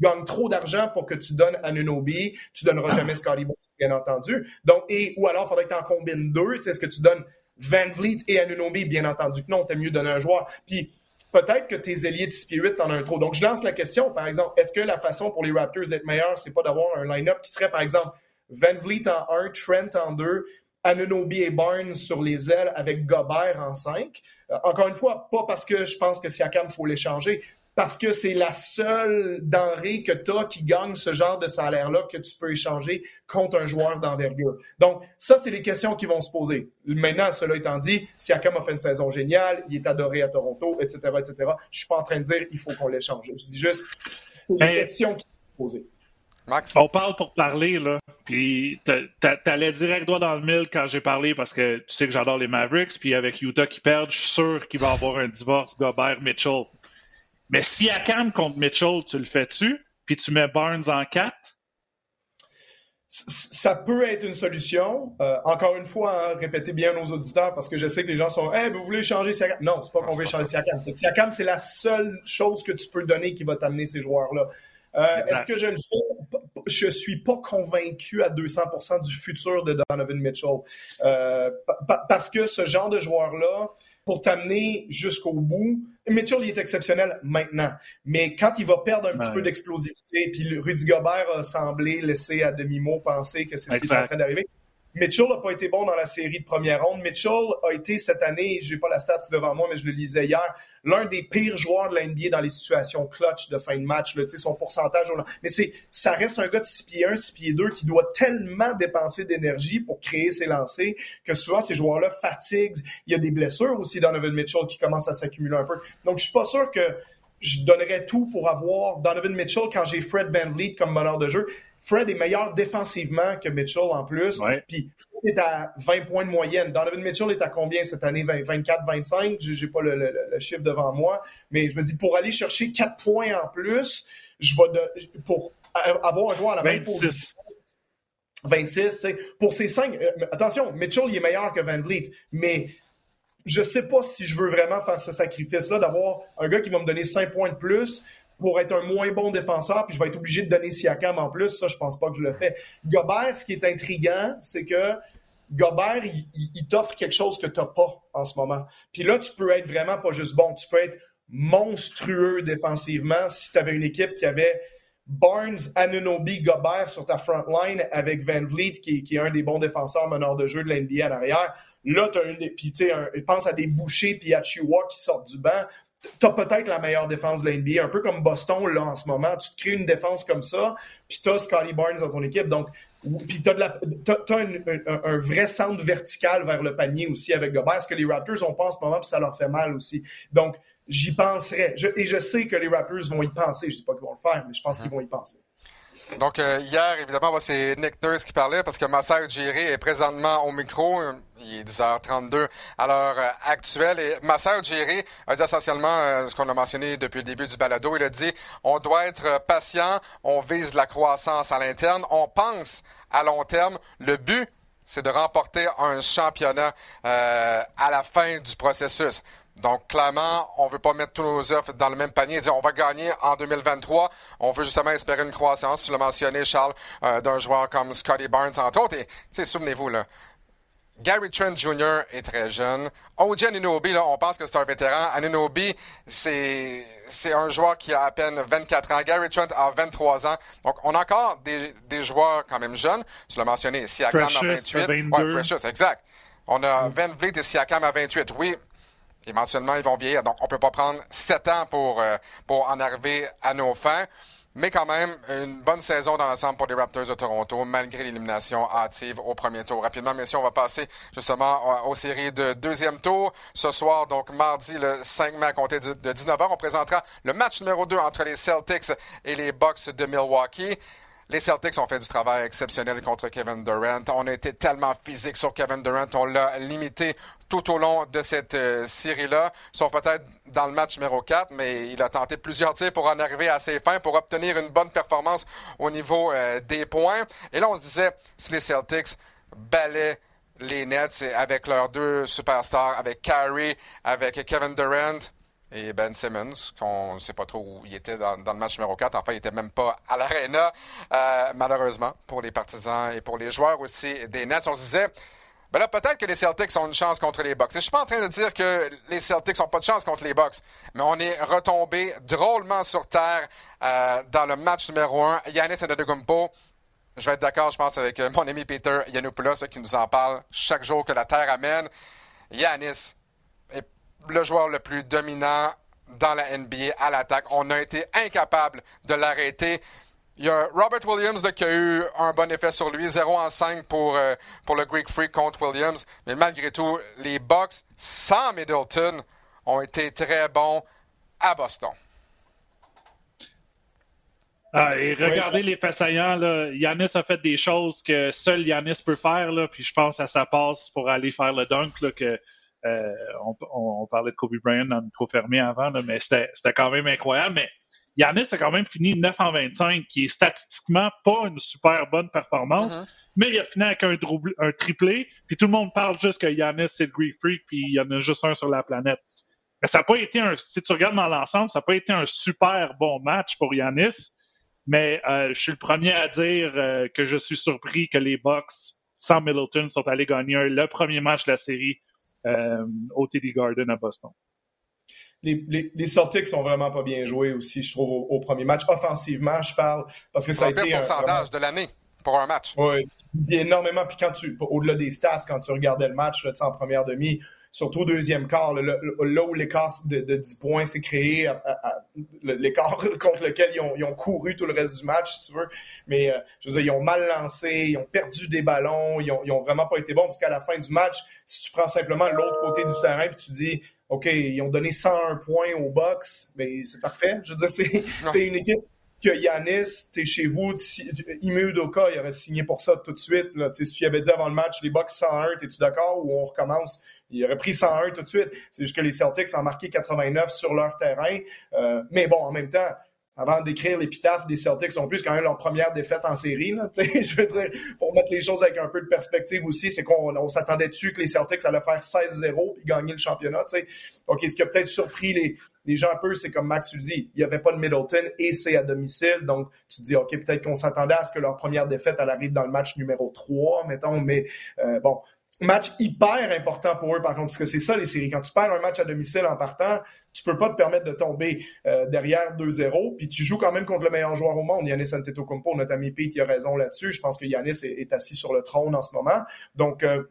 gagne trop d'argent pour que tu donnes à Nunobi, tu donneras jamais Scotty bien entendu. Donc, et, ou alors, il faudrait que tu en combines deux. Tu sais, est-ce que tu donnes Van Vliet et Anunobi, bien entendu que non, t'aimes mieux donner un joueur. Puis peut-être que tes ailiers de 6 pieds 8, t'en as un trop. Donc je lance la question, par exemple, est-ce que la façon pour les Raptors d'être meilleurs, c'est pas d'avoir un line-up qui serait, par exemple, Van Vliet en 1, Trent en 2, Anunobi et Barnes sur les ailes avec Gobert en 5. Euh, encore une fois, pas parce que je pense que Siakam, faut l'échanger, parce que c'est la seule denrée que tu as qui gagne ce genre de salaire-là que tu peux échanger contre un joueur d'envergure. Donc, ça, c'est les questions qui vont se poser. Maintenant, cela étant dit, Siakam a fait une saison géniale, il est adoré à Toronto, etc., etc. Je suis pas en train de dire il faut qu'on l'échange. Je dis juste, c'est les questions qui vont se poser. Max? On parle pour parler, là. Puis t'allais direct droit dans le mille quand j'ai parlé parce que tu sais que j'adore les Mavericks. Puis avec Utah qui perd, je suis sûr qu'il va avoir un divorce Gobert-Mitchell. Mais si Akam contre Mitchell, tu le fais-tu, puis tu mets Barnes en 4? Ça peut être une solution. Euh, encore une fois, hein, répétez bien nos auditeurs parce que je sais que les gens sont Eh, vous voulez changer Siakam? Non, c'est pas qu'on veut changer Siakam. Siakam, c'est la seule chose que tu peux donner qui va t'amener ces joueurs-là. Euh, est-ce que je le fais? je suis pas convaincu à 200% du futur de Donovan Mitchell. Euh, parce que ce genre de joueur-là, pour t'amener jusqu'au bout. Mitchell, il est exceptionnel maintenant. Mais quand il va perdre un petit peu d'explosivité, puis Rudy Gobert a semblé laisser à demi-mot penser que c'est ce qui est en train d'arriver, Mitchell n'a pas été bon dans la série de première ronde. Mitchell a été cette année, j'ai pas la stat devant moi, mais je le lisais hier, l'un des pires joueurs de la NBA dans les situations clutch de fin de match. Là, son pourcentage. Mais c'est, ça reste un gars de 6 pieds 1, 6 pieds 2 qui doit tellement dépenser d'énergie pour créer ses lancers que souvent ces joueurs-là fatiguent. Il y a des blessures aussi dans Donovan Mitchell qui commencent à s'accumuler un peu. Donc je suis pas sûr que je donnerais tout pour avoir Donovan Mitchell quand j'ai Fred Van Vliet comme meneur de jeu. Fred est meilleur défensivement que Mitchell en plus. Puis Fred est à 20 points de moyenne. Donovan Mitchell est à combien cette année? 24, 25? J'ai pas le, chiffre devant moi. Mais je me dis, pour aller chercher 4 points en plus, je vais de, pour avoir un joueur à la même position. 26, pour ces 5. Euh, attention, Mitchell, il est meilleur que Van Vliet. Mais je sais pas si je veux vraiment faire ce sacrifice-là d'avoir un gars qui va me donner 5 points de plus pour être un moins bon défenseur, puis je vais être obligé de donner Siakam en plus. Ça, je pense pas que je le fais. Gobert, ce qui est intriguant, c'est que Gobert, il, t'offre quelque chose que tu n'as pas en ce moment. Puis là, tu peux être vraiment pas juste bon, tu peux être monstrueux défensivement si tu avais une équipe qui avait Barnes, Anunobi, Gobert sur ta front line avec Van Vliet, qui, est un des bons défenseurs meneurs de jeu de l'NBA en arrière. Là, tu as une. Puis, tu sais, pense à des bouchers puis à Chihuahua qui sortent du banc tu as peut-être la meilleure défense de l'NBA, un peu comme Boston là en ce moment. Tu te crées une défense comme ça, puis tu as Scotty Barnes dans ton équipe. Donc, puis tu as, un, vrai centre vertical vers le panier aussi avec Gobert, ce que les Raptors ont pas en ce moment, puis ça leur fait mal aussi. Donc, j'y penserais. et je sais que les Raptors vont y penser. Je dis pas qu'ils vont le faire, mais je pense qu'ils vont y penser. Donc, euh, hier, évidemment, c'est Nick Nurse qui parlait parce que Massa Ujiri est présentement au micro. Il est 10h32 à l'heure euh, actuelle. Et Massa Ujiri a dit essentiellement euh, ce qu'on a mentionné depuis le début du balado. Il a dit on doit être patient, on vise la croissance à l'interne, on pense à long terme. Le but, c'est de remporter un championnat à la fin du processus. Donc, clairement, on ne veut pas mettre tous nos offres dans le même panier et dire on va gagner en 2023. On veut justement espérer une croissance. Tu l'as mentionné, Charles, euh, d'un joueur comme Scotty Barnes, entre autres. Et, tu sais, souvenez-vous, là, Gary Trent Jr. est très jeune. OJ Anunobi, là, on pense que c'est un vétéran. Anunobi, c'est, c'est un joueur qui a à peine 24 ans. Gary Trent a 23 ans. Donc, on a encore des, des joueurs quand même jeunes. Tu l'as mentionné, Siakam à 28. Oui, Precious, exact. On a Van Vliet et Siakam à 28. Oui, Éventuellement, ils vont vieillir. Donc, on ne peut pas prendre sept ans pour, euh, pour en arriver à nos fins. Mais quand même, une bonne saison dans l'ensemble pour les Raptors de Toronto, malgré l'élimination hâtive au premier tour. Rapidement, messieurs, on va passer justement aux séries de deuxième tour. Ce soir, donc mardi, le 5 mai à compter de 19h, on présentera le match numéro 2 entre les Celtics et les Bucks de Milwaukee. Les Celtics ont fait du travail exceptionnel contre Kevin Durant. On a été tellement physique sur Kevin Durant. On l'a limité tout au long de cette euh, série-là, sauf peut-être dans le match numéro 4, mais il a tenté plusieurs tirs pour en arriver à ses fins, pour obtenir une bonne performance au niveau euh, des points. Et là, on se disait, si les Celtics balaient les Nets avec leurs deux superstars, avec Kyrie, avec Kevin Durant, et Ben Simmons, qu'on ne sait pas trop où il était dans, le match numéro 4. Enfin, il n'était même pas à l'Arena, euh, malheureusement, pour les partisans et pour les joueurs aussi des Nets. On se disait, ben là, peut-être que les Celtics ont une chance contre les Bucks. Et je suis pas en train de dire que les Celtics n'ont pas de chance contre les Bucks, mais on est retombé drôlement sur terre euh, dans le match numéro 1. Yanis Antetokounmpo, je vais être d'accord, je pense, avec mon ami Peter Yanopoulos qui nous en parle chaque jour que la Terre amène. Yanis, le joueur le plus dominant dans la NBA à l'attaque. On a été incapable de l'arrêter. Il y a Robert Williams qui a eu un bon effet sur lui, 0 en 5 pour, euh, pour le Greek Freak contre Williams. Mais malgré tout, les Bucks sans Middleton ont été très bons à Boston. Ah, et regardez les faits saillants. Là. Yanis a fait des choses que seul Yanis peut faire. Puis je pense à sa passe pour aller faire le dunk que euh, on, parlait de Kobe Bryant dans le micro fermé avant, mais c'était quand même incroyable. Mais Yannis a quand même fini 9 en 25, qui est statistiquement pas une super bonne performance, uh-huh. mais il a fini avec un, un, triplé, puis tout le monde parle juste que Yannis c'est le Greek Freak, puis il y en a juste un sur la planète. Mais ça n'a pas été un, si tu regardes dans l'ensemble, ça n'a pas été un super bon match pour Yannis. Mais euh, je suis le premier à dire euh, que je suis surpris que les Bucks, sans Middleton, sont allés gagner le premier match de la série euh, au TD Garden à Boston. Les, les, les, Celtics sont vraiment pas bien joués aussi, je trouve, au, premier match. Offensivement, je parle, parce que ça a été... un pourcentage de l'année pour un match. Oui, énormément. Puis quand tu, au-delà des stats, quand tu regardais le match là, en première demi, surtout au deuxième quart, là, où l'écart de, de, 10 points s'est créé, l'écart contre lequel ils ont, ils ont, couru tout le reste du match, si tu veux. Mais euh, je veux dire, ils ont mal lancé, ils ont perdu des ballons, ils ont, ils ont vraiment pas été bons, parce qu'à la fin du match, si tu prends simplement l'autre côté du terrain, puis tu dis, OK, ils ont donné 101 points au box, mais c'est parfait. Je veux dire, c'est une équipe que Yanis, t'es chez vous, Ime Udoka, il aurait signé pour ça tout de suite. Là. Si tu avais dit avant le match, les Bucks 101, t'es-tu d'accord? Ou on recommence? Il aurait pris 101 tout de suite. C'est juste que les Celtics ont marqué 89 sur leur terrain. Euh, mais bon, en même temps, avant d'écrire l'épitaphe des Celtics non plus, quand même leur première défaite en série. Là, je veux dire, pour mettre les choses avec un peu de perspective aussi, c'est qu'on s'attendait-tu que les Celtics allaient faire 16-0 puis gagner le championnat. sais? Donc, ce qui a peut-être surpris les, les gens un peu, c'est comme Max dit, il n'y avait pas de Middleton et c'est à domicile. Donc, tu te dis, OK, peut-être qu'on s'attendait à ce que leur première défaite, elle arrive dans le match numéro 3, mettons, mais euh, bon, match hyper important pour eux, par contre, parce que c'est ça les séries. Quand tu perds un match à domicile en partant, tu peux pas te permettre de tomber euh, derrière 2-0, puis tu joues quand même contre le meilleur joueur au monde, Yanis Antetokounmpo. Notre ami Pete, il a raison là-dessus. Je pense que Yanis est, assis sur le trône en ce moment. Donc, euh,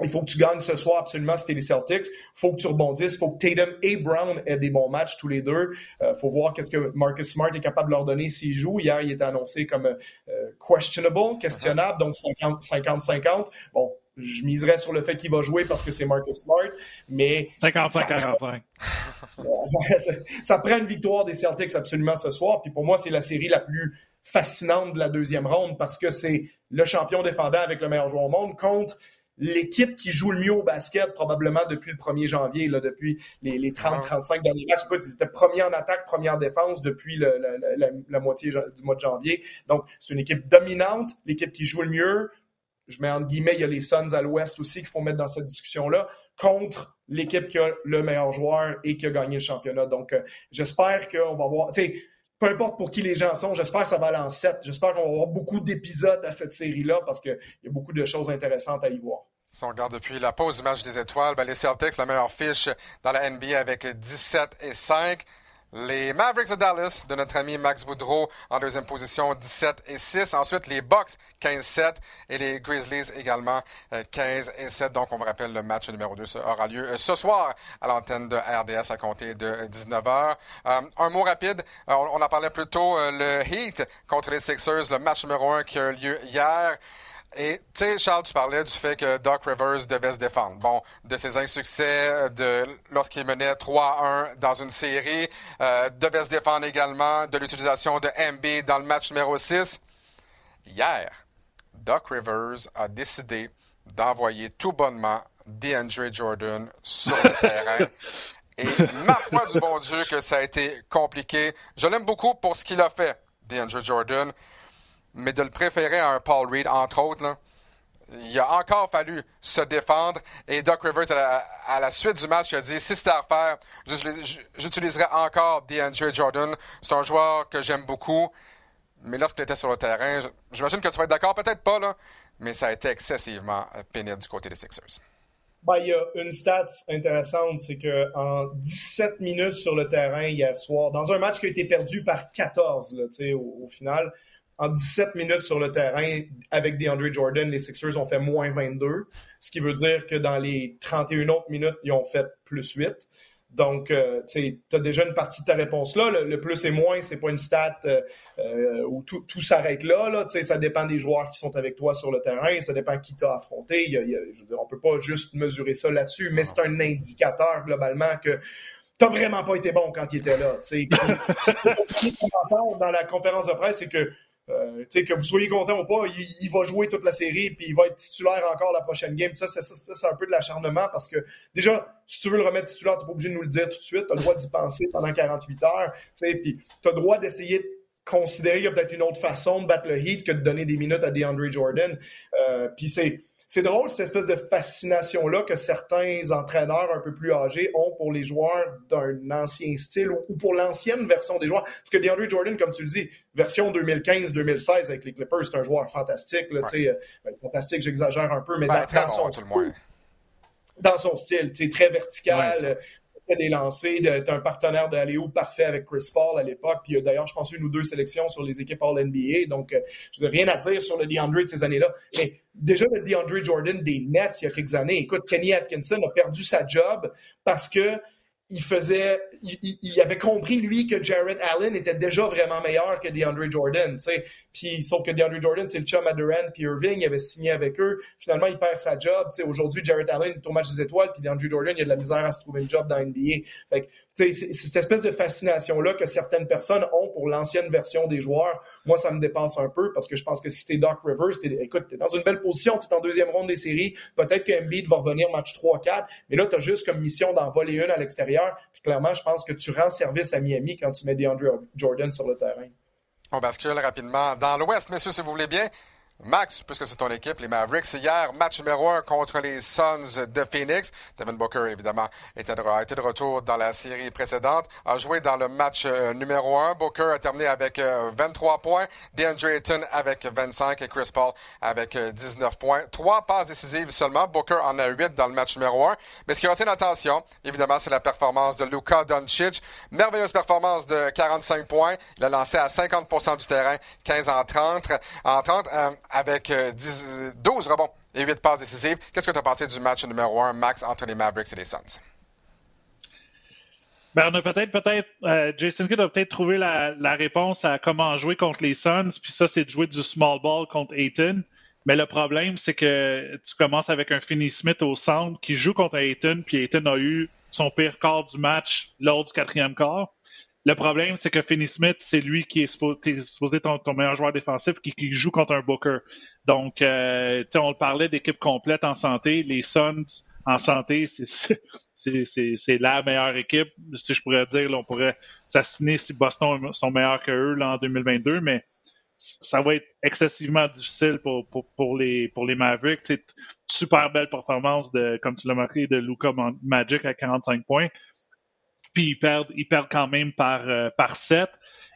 il faut que tu gagnes ce soir absolument si les Celtics. Faut que tu rebondisses. Il faut que Tatum et Brown aient des bons matchs tous les deux. Il euh, faut voir qu'est-ce que Marcus Smart est capable de leur donner s'il joue. Hier, il était annoncé comme questionable, questionnable, donc 50-50. Bon, je miserais sur le fait qu'il va jouer parce que c'est Marcus Smart, mais... 55-45. Ça, prend une victoire des Celtics absolument ce soir, puis pour moi, c'est la série la plus fascinante de la deuxième ronde parce que c'est le champion défendant avec le meilleur joueur au monde contre l'équipe qui joue le mieux au basket probablement depuis le 1er janvier, là, depuis les, 30-35 derniers matchs. Écoute, ils étaient premiers en attaque, première en défense depuis la, moitié du mois de janvier. Donc, c'est une équipe dominante, l'équipe qui joue le mieux, je mets entre guillemets, il y a les Suns à l'ouest aussi qu'il faut mettre dans cette discussion-là, contre l'équipe qui a le meilleur joueur et qui a gagné le championnat. Donc, euh, j'espère qu'on va voir, tu sais, peu importe pour qui les gens sont, j'espère que ça va aller en 7. J'espère qu'on va avoir beaucoup d'épisodes à cette série-là parce qu'il y a beaucoup de choses intéressantes à y voir. Si on regarde depuis la pause du match des étoiles, ben les Celtics, la meilleure fiche dans la NBA avec 17 et 5. Les Mavericks de Dallas de notre ami Max Boudreau en deuxième position 17 et 6. Ensuite, les Bucks 15-7 et les Grizzlies également 15 euh, et 7. Donc, on vous rappelle, le match numéro 2 aura lieu euh, ce soir à l'antenne de RDS à compter de 19h. Euh, un mot rapide, on, en parlait plus tôt, le Heat contre les Sixers, le match numéro 1 qui a eu lieu hier. Et tu sais, Charles, tu parlais du fait que Doc Rivers devait se défendre. Bon, de ses insuccès, de lorsqu'il menait 3-1 dans une série, euh, devait se défendre également de l'utilisation de MB dans le match numéro 6. Hier, Doc Rivers a décidé d'envoyer tout bonnement DeAndre Jordan sur le terrain. Et ma foi du bon Dieu que ça a été compliqué. Je l'aime beaucoup pour ce qu'il a fait, DeAndre Jordan mais de le préférer à un Paul Reed, entre autres, il a encore fallu se défendre. Et Doc Rivers, à la, suite du match, a dit si c'était à refaire, j'utiliserais encore DeAndre Jordan. C'est un joueur que j'aime beaucoup. Mais lorsqu'il était sur le terrain, j'imagine que tu vas être d'accord, peut-être pas, là, mais ça a été excessivement pénible du côté des Sixers. Ben, il y a une stat intéressante, c'est qu'en 17 minutes sur le terrain hier soir, dans un match qui a été perdu par 14 là, au, au final, en 17 minutes sur le terrain, avec DeAndre Jordan, les Sixers ont fait moins 22, ce qui veut dire que dans les 31 autres minutes, ils ont fait plus 8. Donc, euh, tu as déjà une partie de ta réponse là. Le, plus et moins, c'est pas une stat euh, euh, où tout, s'arrête là. là ça dépend des joueurs qui sont avec toi sur le terrain, ça dépend qui t'a affronté. Il je veux dire, on peut pas juste mesurer ça là-dessus, mais c'est un indicateur globalement que t'as vraiment pas été bon quand il était là. Ce qu'on dans la conférence de presse, c'est que euh, que vous soyez content ou pas, il, va jouer toute la série puis il va être titulaire encore la prochaine game. Ça, c'est un peu de l'acharnement parce que déjà, si tu veux le remettre titulaire, tu n'es pas obligé de nous le dire tout de suite. Tu as le droit d'y penser pendant 48 heures. Puis tu as le droit d'essayer de considérer qu'il y a peut-être une autre façon de battre le Heat que de donner des minutes à DeAndre Jordan. Euh, puis c'est c'est drôle, cette espèce de fascination-là que certains entraîneurs un peu plus âgés ont pour les joueurs d'un ancien style ou, pour l'ancienne version des joueurs. Parce que DeAndre Jordan, comme tu le dis, version 2015-2016 avec les Clippers, c'est un joueur fantastique. Là, euh, ben, fantastique, j'exagère un peu, mais ben, dans, son style, dans son style, très vertical des lancers. Un partenaire de Aléo parfait avec Chris Paul à l'époque. Puis d'ailleurs, je pense, une ou deux sélections sur les équipes All-NBA. Donc, euh, je n'ai rien à dire sur le DeAndre de ces années-là. Mais déjà, le DeAndre Jordan des Nets, il y a quelques années, écoute, Kenny Atkinson a perdu sa job parce que il faisait, il, avait compris lui que Jared Allen était déjà vraiment meilleur que DeAndre Jordan. Puis sauf que DeAndre Jordan c'est le chum à Durant puis Irving, il avait signé avec eux. Finalement, il perd sa job. Aujourd'hui, Jared Allen est au match des étoiles, puis DeAndre Jordan, il a de la misère à se trouver une job dans NBA. Fait c'est cette espèce de fascination là que certaines personnes ont pour l'ancienne version des joueurs. Moi, ça me dépasse un peu parce que je pense que si t'es Doc Rivers, t'es, écoute, t'es dans une belle position, t'es en deuxième ronde des séries. Peut-être que Embiid va revenir match 3-4, mais là, t'as juste comme mission d'en voler une à l'extérieur. Puis clairement, je pense que tu rends service à Miami quand tu mets DeAndre Jordan sur le terrain. On bascule rapidement dans l'Ouest, messieurs, si vous voulez bien. Max, puisque c'est ton équipe, les Mavericks, hier, match numéro un contre les Suns de Phoenix. Devin Booker, évidemment, était de, a été de retour dans la série précédente, a joué dans le match euh, numéro un. Booker a terminé avec 23 euh, points, DeAndre Ayton avec 25 et Chris Paul avec 19 euh, points. Trois passes décisives seulement. Booker en a 8 dans le match numéro un. Mais ce qui retient l'attention, évidemment, c'est la performance de Luka Doncic. Merveilleuse performance de 45 points. Il a lancé à 50% du terrain, 15 en 30. En 30 avec 10, 12 rebonds et 8 passes décisives. Qu'est-ce que tu as pensé du match numéro 1, Max, entre les Mavericks et les Suns? Ben, on a peut-être, peut-être, euh, Jason Kidd a peut-être trouvé la, réponse à comment jouer contre les Suns, puis ça, c'est de jouer du small ball contre Ayton. Mais le problème, c'est que tu commences avec un Finney Smith au centre qui joue contre Ayton, puis Ayton a eu son pire quart du match lors du quatrième quart. Le problème, c'est que Finney Smith, c'est lui qui est supposé, être ton, meilleur joueur défensif qui, joue contre un Booker. Donc, euh, on parlait d'équipe complète en santé. Les Suns en santé, c'est la meilleure équipe. Si je pourrais dire, on pourrait s'assiner si Boston sont meilleurs que eux en 2022, mais ça va être excessivement difficile pour, pour, les, pour les Mavericks. Super belle performance, de, comme tu l'as marqué, de Luca Magic à 45 points puis ils perdent, quand même par, euh, par 7.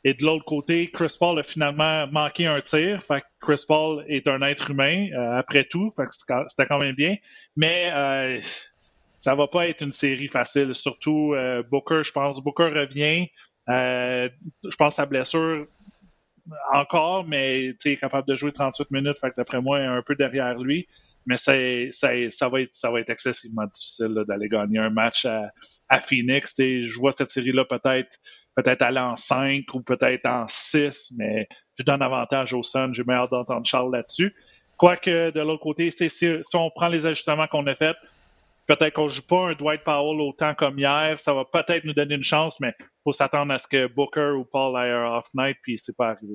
Et de l'autre côté, Chris Paul a finalement manqué un tir. Fait que Chris Paul est un être humain euh, après tout. Fait que c'était quand même bien. Mais euh, ça va pas être une série facile. Surtout euh, Booker, je pense. Booker revient. je pense sa blessure encore, mais il est capable de jouer 38 minutes. Fait que d'après moi, il est un peu derrière lui mais ça, ça, va être, ça va être excessivement difficile d'aller gagner un match à, à Phoenix. Je vois cette série-là peut-être peut-être aller en 5 ou peut-être en 6, mais je donne avantage au Sun. J'ai meilleur d'entendre Charles là-dessus. Quoique, de l'autre côté, si, si, on prend les ajustements qu'on a faits, peut-être qu'on ne joue pas un Dwight Powell autant comme hier. Ça va peut-être nous donner une chance, mais il faut s'attendre à ce que Booker ou Paul aient off-night, puis c'est pas arrivé.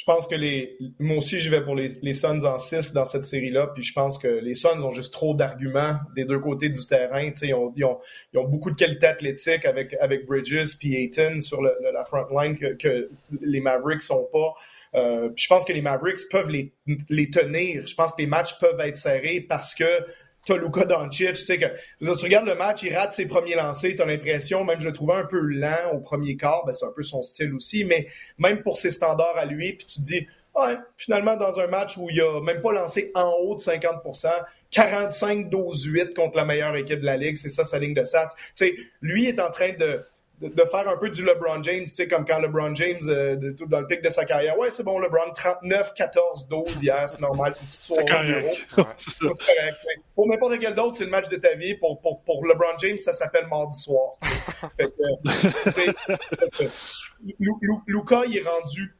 je pense que les. Moi aussi, je vais pour les, les Suns en 6 dans cette série-là. Puis je pense que les Suns ont juste trop d'arguments des deux côtés du terrain. Ils ont, ils, ont, ils ont, beaucoup de qualité athlétique avec, avec Bridges puis Ayton sur le, la front line que, les Mavericks sont pas. Euh, je pense que les Mavericks peuvent les, les tenir. Je pense que les matchs peuvent être serrés parce que Luka Doncic, tu sais que tu regardes le match, il rate ses premiers lancers, t'as l'impression, même je le trouvais un peu lent au premier quart, ben c'est un peu son style aussi, mais même pour ses standards à lui, puis tu te dis, ouais, finalement dans un match où il a même pas lancé en haut de 50%, 45-12-8 contre la meilleure équipe de la ligue, c'est ça sa ligne de stats. Tu sais, lui est en train de de, faire un peu du LeBron James, tu sais, comme quand LeBron James, euh, dans le pic de sa carrière, ouais, c'est bon, LeBron, 39, 14, 12 hier, c'est normal, une petite soirée c'est correct. Pour n'importe quel d'autre, c'est le match de ta vie. Pour, pour, pour LeBron James, ça s'appelle mardi soir. fait que, tu sais, Luca, il est rendu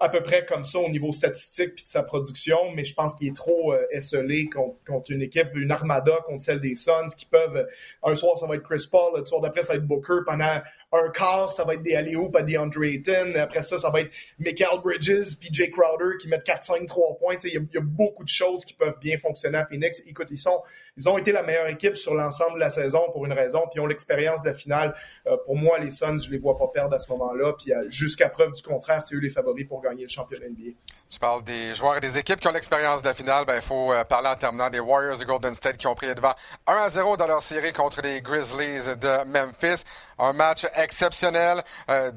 à peu près comme ça au niveau statistique puis de sa production, mais je pense qu'il est trop euh, esselé contre, une équipe, une armada contre celle des Suns qui peuvent. un soir, ça va être Chris Paul, le soir d'après, ça va être Booker. Pendant un quart, ça va être des alley à DeAndre Ayton. Après ça, ça va être Michael Bridges puis Jake Crowder qui mettent 4-5, 3 points. Il y, a beaucoup de choses qui peuvent bien fonctionner à Phoenix. Écoute, ils sont ils ont été la meilleure équipe sur l'ensemble de la saison pour une raison, puis ils ont l'expérience de la finale. Euh, pour moi, les Suns, je les vois pas perdre à ce moment-là, puis euh, jusqu'à preuve du contraire, c'est eux les favoris pour gagner le championnat NBA. Tu parles des joueurs et des équipes qui ont l'expérience de la finale. Ben, il faut euh, parler en terminant des Warriors de Golden State qui ont pris devant 1 à 0 dans leur série contre les Grizzlies de Memphis. Un match exceptionnel.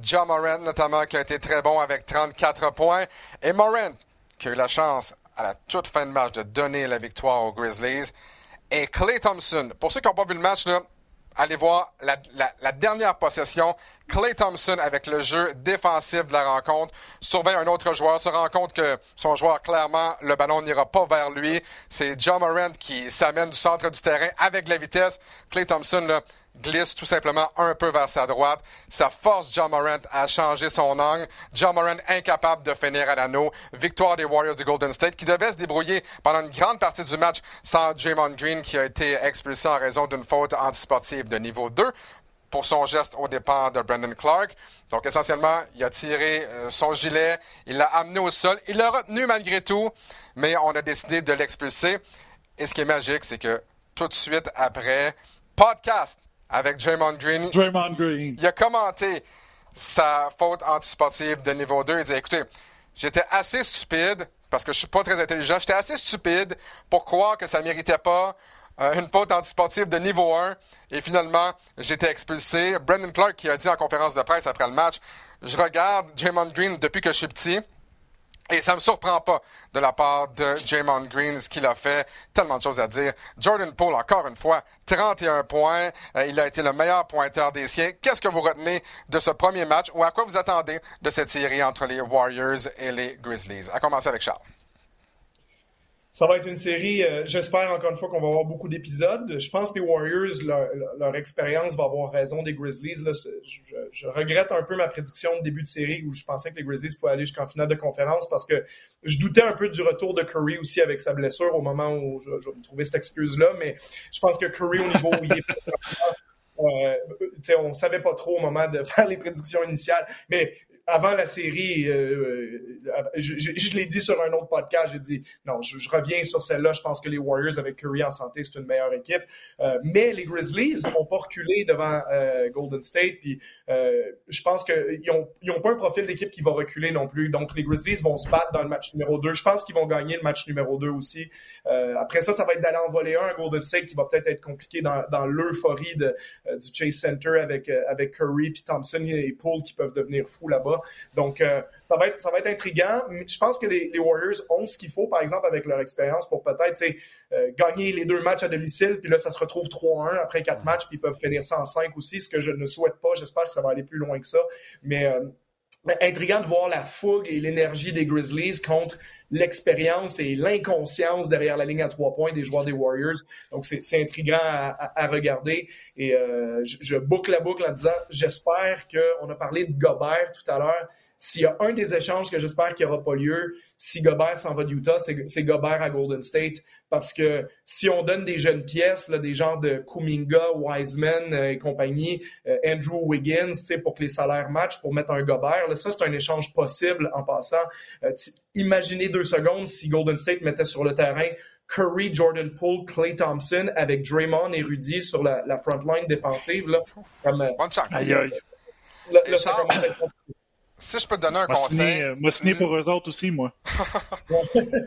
John Morant, notamment, qui a été très bon avec 34 points. Et Morant, qui a eu la chance à la toute fin de match de donner la victoire aux Grizzlies et Clay Thompson. Pour ceux qui n'ont pas vu le match, allez voir la, dernière possession. Clay Thompson, avec le jeu défensif de la rencontre, surveille un autre joueur, se rend compte que son joueur, clairement, le ballon n'ira pas vers lui. C'est John Morant qui s'amène du centre du terrain avec la vitesse. Clay Thompson, là, glisse tout simplement un peu vers sa droite. Ça force John Morant à changer son angle. John Morant incapable de finir à l'anneau. Victoire des Warriors du Golden State qui devaient se débrouiller pendant une grande partie du match sans Draymond Green qui a été expulsé en raison d'une faute antisportive de niveau 2 pour son geste au départ de Brandon Clark. Donc essentiellement, il a tiré euh, son gilet, il l'a amené au sol, il l'a retenu malgré tout, mais on a décidé de l'expulser. Et ce qui est magique, c'est que tout de suite après, podcast avec Draymond Green. Draymond Green. Il a commenté sa faute antisportive de niveau 2. Il dit Écoutez, j'étais assez stupide, parce que je suis pas très intelligent, j'étais assez stupide pour croire que ça ne méritait pas euh, une faute antisportive de niveau 1. Et finalement, j'étais expulsé. Brandon Clark qui a dit en conférence de presse après le match Je regarde Draymond Green depuis que je suis petit. Et ça me surprend pas de la part de Jamon Green, ce qu'il a fait. Tellement de choses à dire. Jordan Poole, encore une fois, 31 points. Euh, il a été le meilleur pointeur des siens. Qu'est-ce que vous retenez de ce premier match ou à quoi vous attendez de cette série entre les Warriors et les Grizzlies? À commencer avec Charles. Ça va être une série, euh, j'espère encore une fois qu'on va avoir beaucoup d'épisodes. Je pense que les Warriors, leur, expérience va avoir raison des Grizzlies. je, regrette un peu ma prédiction de début de série où je pensais que les Grizzlies pouvaient aller jusqu'en finale de conférence parce que je doutais un peu du retour de Curry aussi avec sa blessure au moment où je, je trouvais cette excuse-là. Mais je pense que Curry, au niveau où il est euh, on savait pas trop au moment de faire les prédictions initiales, mais avant la série, euh, euh, je, l'ai dit sur un autre podcast, j'ai dit non, je, reviens sur celle-là. Je pense que les Warriors avec Curry en santé, c'est une meilleure équipe. Euh, mais les Grizzlies n'ont pas reculé devant Golden State. Puis je pense qu'ils n'ont ont pas un profil d'équipe qui va reculer non plus. Donc les Grizzlies vont se battre dans le match numéro 2. Je pense qu'ils vont gagner le match numéro 2 aussi. après ça, ça va être d'aller en voler un à Golden State qui va peut-être être compliqué dans, l'euphorie du Chase Center avec, avec Curry puis Thompson et Poole qui peuvent devenir fous là-bas. Donc, euh, ça, va être, ça va être intriguant. Mais je pense que les, Warriors ont ce qu'il faut, par exemple, avec leur expérience pour peut-être euh, gagner les deux matchs à domicile. Puis là, ça se retrouve 3-1 après quatre matchs, puis ils peuvent finir ça en 5 aussi, ce que je ne souhaite pas. J'espère que ça va aller plus loin que ça. Mais euh, intriguant de voir la fougue et l'énergie des Grizzlies contre l'expérience et l'inconscience derrière la ligne à trois points des joueurs des Warriors. Donc, c'est intriguant à, regarder. Et euh, je, boucle la boucle en disant, j'espère qu'on a parlé de Gobert tout à l'heure. S'il y a un des échanges que j'espère qu'il n'aura pas lieu, si Gobert s'en va de Utah, c'est Gobert à Golden State. Parce que si on donne des jeunes pièces, là, des genres de Kuminga, Wiseman euh, et compagnie, euh, Andrew Wiggins, pour que les salaires matchent, pour mettre un Gobert, là, ça, c'est un échange possible en passant. Euh, imaginez deux secondes si Golden State mettait sur le terrain Curry, Jordan Poole, Clay Thompson avec Draymond et Rudy sur la, la front line défensive. Là, comme, Bonne chance. Aïe, aïe. Là, si je peux te donner un conseil. Euh, moi, signé pour eux autres aussi, moi.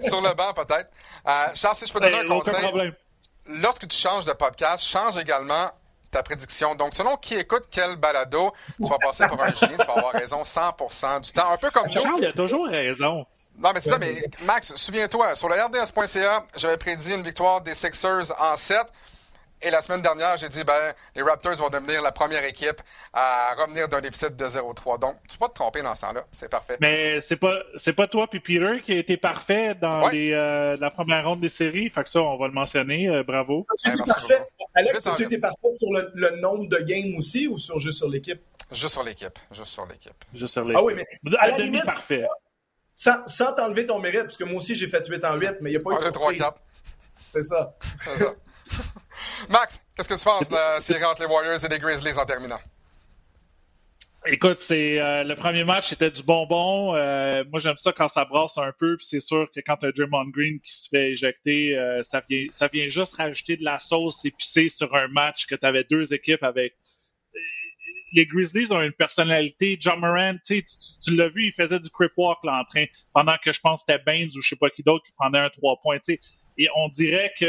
Sur le banc, peut-être. Euh, Charles, si je peux te donner un conseil. Lorsque tu changes de podcast, change également ta prédiction. Donc, selon qui écoute quel balado, tu vas passer pour un génie, tu vas avoir raison 100% du temps. Un peu comme nous. Charles, il a toujours raison. Non, mais c'est ça, mais Max, souviens-toi, sur le RDS.ca, j'avais prédit une victoire des Sixers en 7. Et la semaine dernière, j'ai dit, ben, les Raptors vont devenir la première équipe à revenir d'un déficit de 0-3. Donc, tu peux pas te tromper dans ce temps-là. C'est parfait. Mais c'est pas, c'est pas toi puis Peter qui a été parfait dans euh, la première ronde des séries. Fait que ça, on va le mentionner. Euh, bravo. Tu étais parfait? Alex, tu étais parfait sur le, nombre de games aussi ou sur, juste sur l'équipe? Juste sur l'équipe. Juste sur l'équipe. Juste sur l'équipe. Ah oui, mais. À, la limite, parfait sans, sans t'enlever ton mérite, parce que moi aussi j'ai fait 8 en 8, mais il n'y a pas eu de surprise. 3, 4. C'est ça. C'est ça. Max, qu'est-ce que tu penses de la série entre les Warriors et les Grizzlies en terminant? Écoute, c'est euh, le premier match, c'était du bonbon. Euh, moi, j'aime ça quand ça brasse un peu. Puis c'est sûr que quand tu as Draymond Green qui se fait éjecter, euh, ça vient, ça vient juste rajouter de la sauce épicée sur un match que tu avais deux équipes avec. Les Grizzlies ont une personnalité. John Moran, tu, l'as vu, il faisait du crip walk là, en train, pendant que je pense que c'était Baines ou je sais pas qui d'autre qui prenait un trois points. Et on dirait que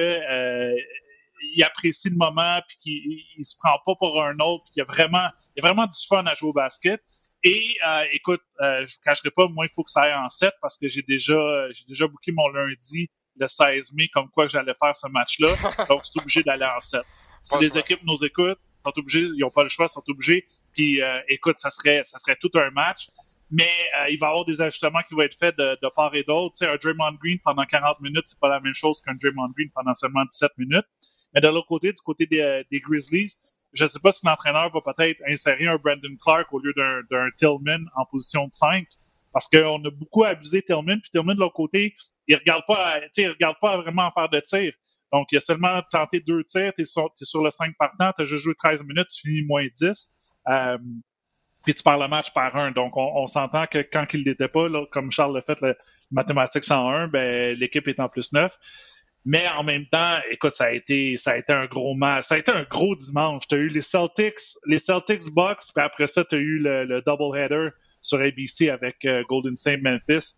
il apprécie le moment, puis qu'il il, se prend pas pour un autre, puis il y a vraiment, il y a vraiment du fun à jouer au basket. Et euh, écoute, euh, je vous cacherai pas, moi, il faut que ça aille en 7 parce que j'ai déjà j'ai déjà booké mon lundi le 16 mai comme quoi j'allais faire ce match-là. Donc, c'est obligé d'aller en 7. Si les équipes nous écoutent, sont obligés, ils n'ont pas le choix, sont obligés. Puis euh, écoute, ça serait ça serait tout un match. Mais euh, il va y avoir des ajustements qui vont être faits de, de part et d'autre. Tu sais, un Draymond Green pendant 40 minutes, c'est pas la même chose qu'un Draymond Green pendant seulement 17 minutes. Mais de l'autre côté, du côté des, euh, des Grizzlies, je ne sais pas si l'entraîneur va peut-être insérer un Brandon Clark au lieu d'un Tillman en position de 5 parce qu'on a beaucoup abusé Tillman, puis Tillman de l'autre côté, il regarde pas, il regarde pas vraiment en faire de tir. Donc, il a seulement tenté deux tirs, tu es, sur le 5 partant, tu as juste joué 13 minutes, tu finis moins 10. Euh, puis tu pars le match par un. Donc, on, on s'entend que quand il n'était pas, là, comme Charles l'a fait, le mathématique 101, ben, l'équipe est en plus 9. Mais en même temps, écoute, ça a été, ça a été un gros match. Ça a été un gros dimanche. Tu as eu les Celtics, les Celtics Bucks, puis après ça, tu as eu le, le double-header sur ABC avec euh, Golden State Memphis.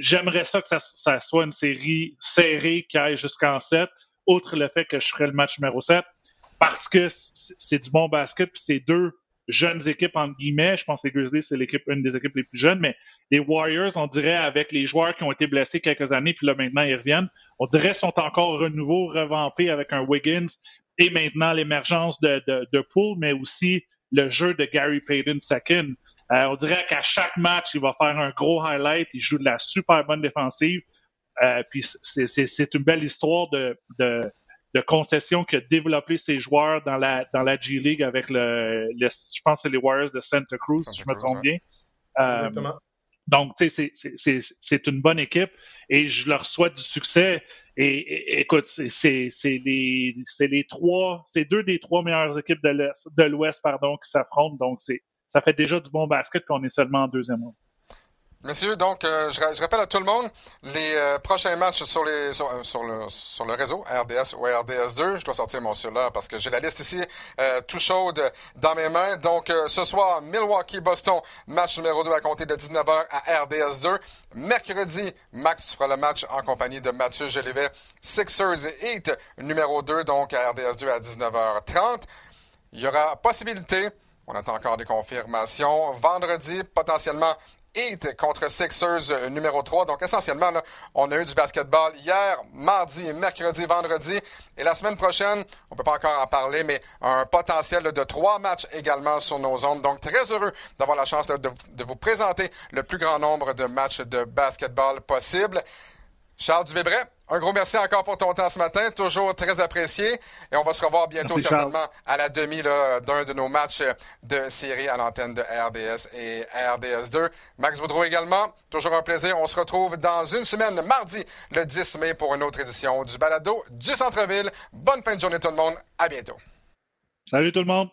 J'aimerais ça que ça, ça, soit une série serrée qui aille jusqu'en 7, outre le fait que je ferais le match numéro 7, parce que c'est du bon basket, puis c'est deux jeunes équipes, entre guillemets. Je pense que les Grizzlies, c'est l'équipe, une des équipes les plus jeunes, mais les Warriors, on dirait, avec les joueurs qui ont été blessés quelques années, puis là, maintenant, ils reviennent, on dirait sont encore renouveau, revampés avec un Wiggins et maintenant l'émergence de, de, de Poole, mais aussi le jeu de Gary Payton II. Euh, on dirait qu'à chaque match, il va faire un gros highlight, il joue de la super bonne défensive. Euh, puis c'est une belle histoire de, de, de concession que développé ses joueurs dans la dans la G League avec le, je pense c'est les Warriors de Santa Cruz si je me trompe bien. Euh, Exactement. donc tu sais c'est une bonne équipe et je leur souhaite du succès et, écoute c'est les les trois c'est deux des trois meilleures équipes de l'Ouest pardon qui s'affrontent donc c'est ça fait déjà du bon basket qu'on est seulement en deuxième round. Messieurs, donc, euh, je, rappelle à tout le monde les euh, prochains matchs sur, les, sur, euh, le, sur le réseau RDS ou RDS2. Je dois sortir mon cellulaire parce que j'ai la liste ici tout chaude dans mes mains. Donc, ce soir, Milwaukee-Boston, match numéro 2 à compter de 19h à RDS2. Mercredi, Max, tu feras le match en compagnie de Mathieu Gélivet. Sixers et Heat, numéro 2, donc à RDS2 à 19h30. Il y aura possibilité on attend encore des confirmations. Vendredi, potentiellement Heat contre Sixers euh, numéro 3. Donc essentiellement, on a eu du basketball hier, mardi, mercredi, vendredi. Et la semaine prochaine, on ne peut pas encore en parler, mais un potentiel de trois matchs également sur nos ondes. Donc très heureux d'avoir la chance de, de, vous présenter le plus grand nombre de matchs de basketball possible. Charles Dubébret, un gros merci encore pour ton temps ce matin, toujours très apprécié. Et on va se revoir bientôt certainement à la demi d'un de nos matchs de série à l'antenne de RDS et RDS2. Max Boudreau également, toujours un plaisir. On se retrouve dans une semaine, mardi, le 10 mai, pour une autre édition du Balado du Centre-Ville. Bonne fin de journée tout le monde. À bientôt. Salut tout le monde.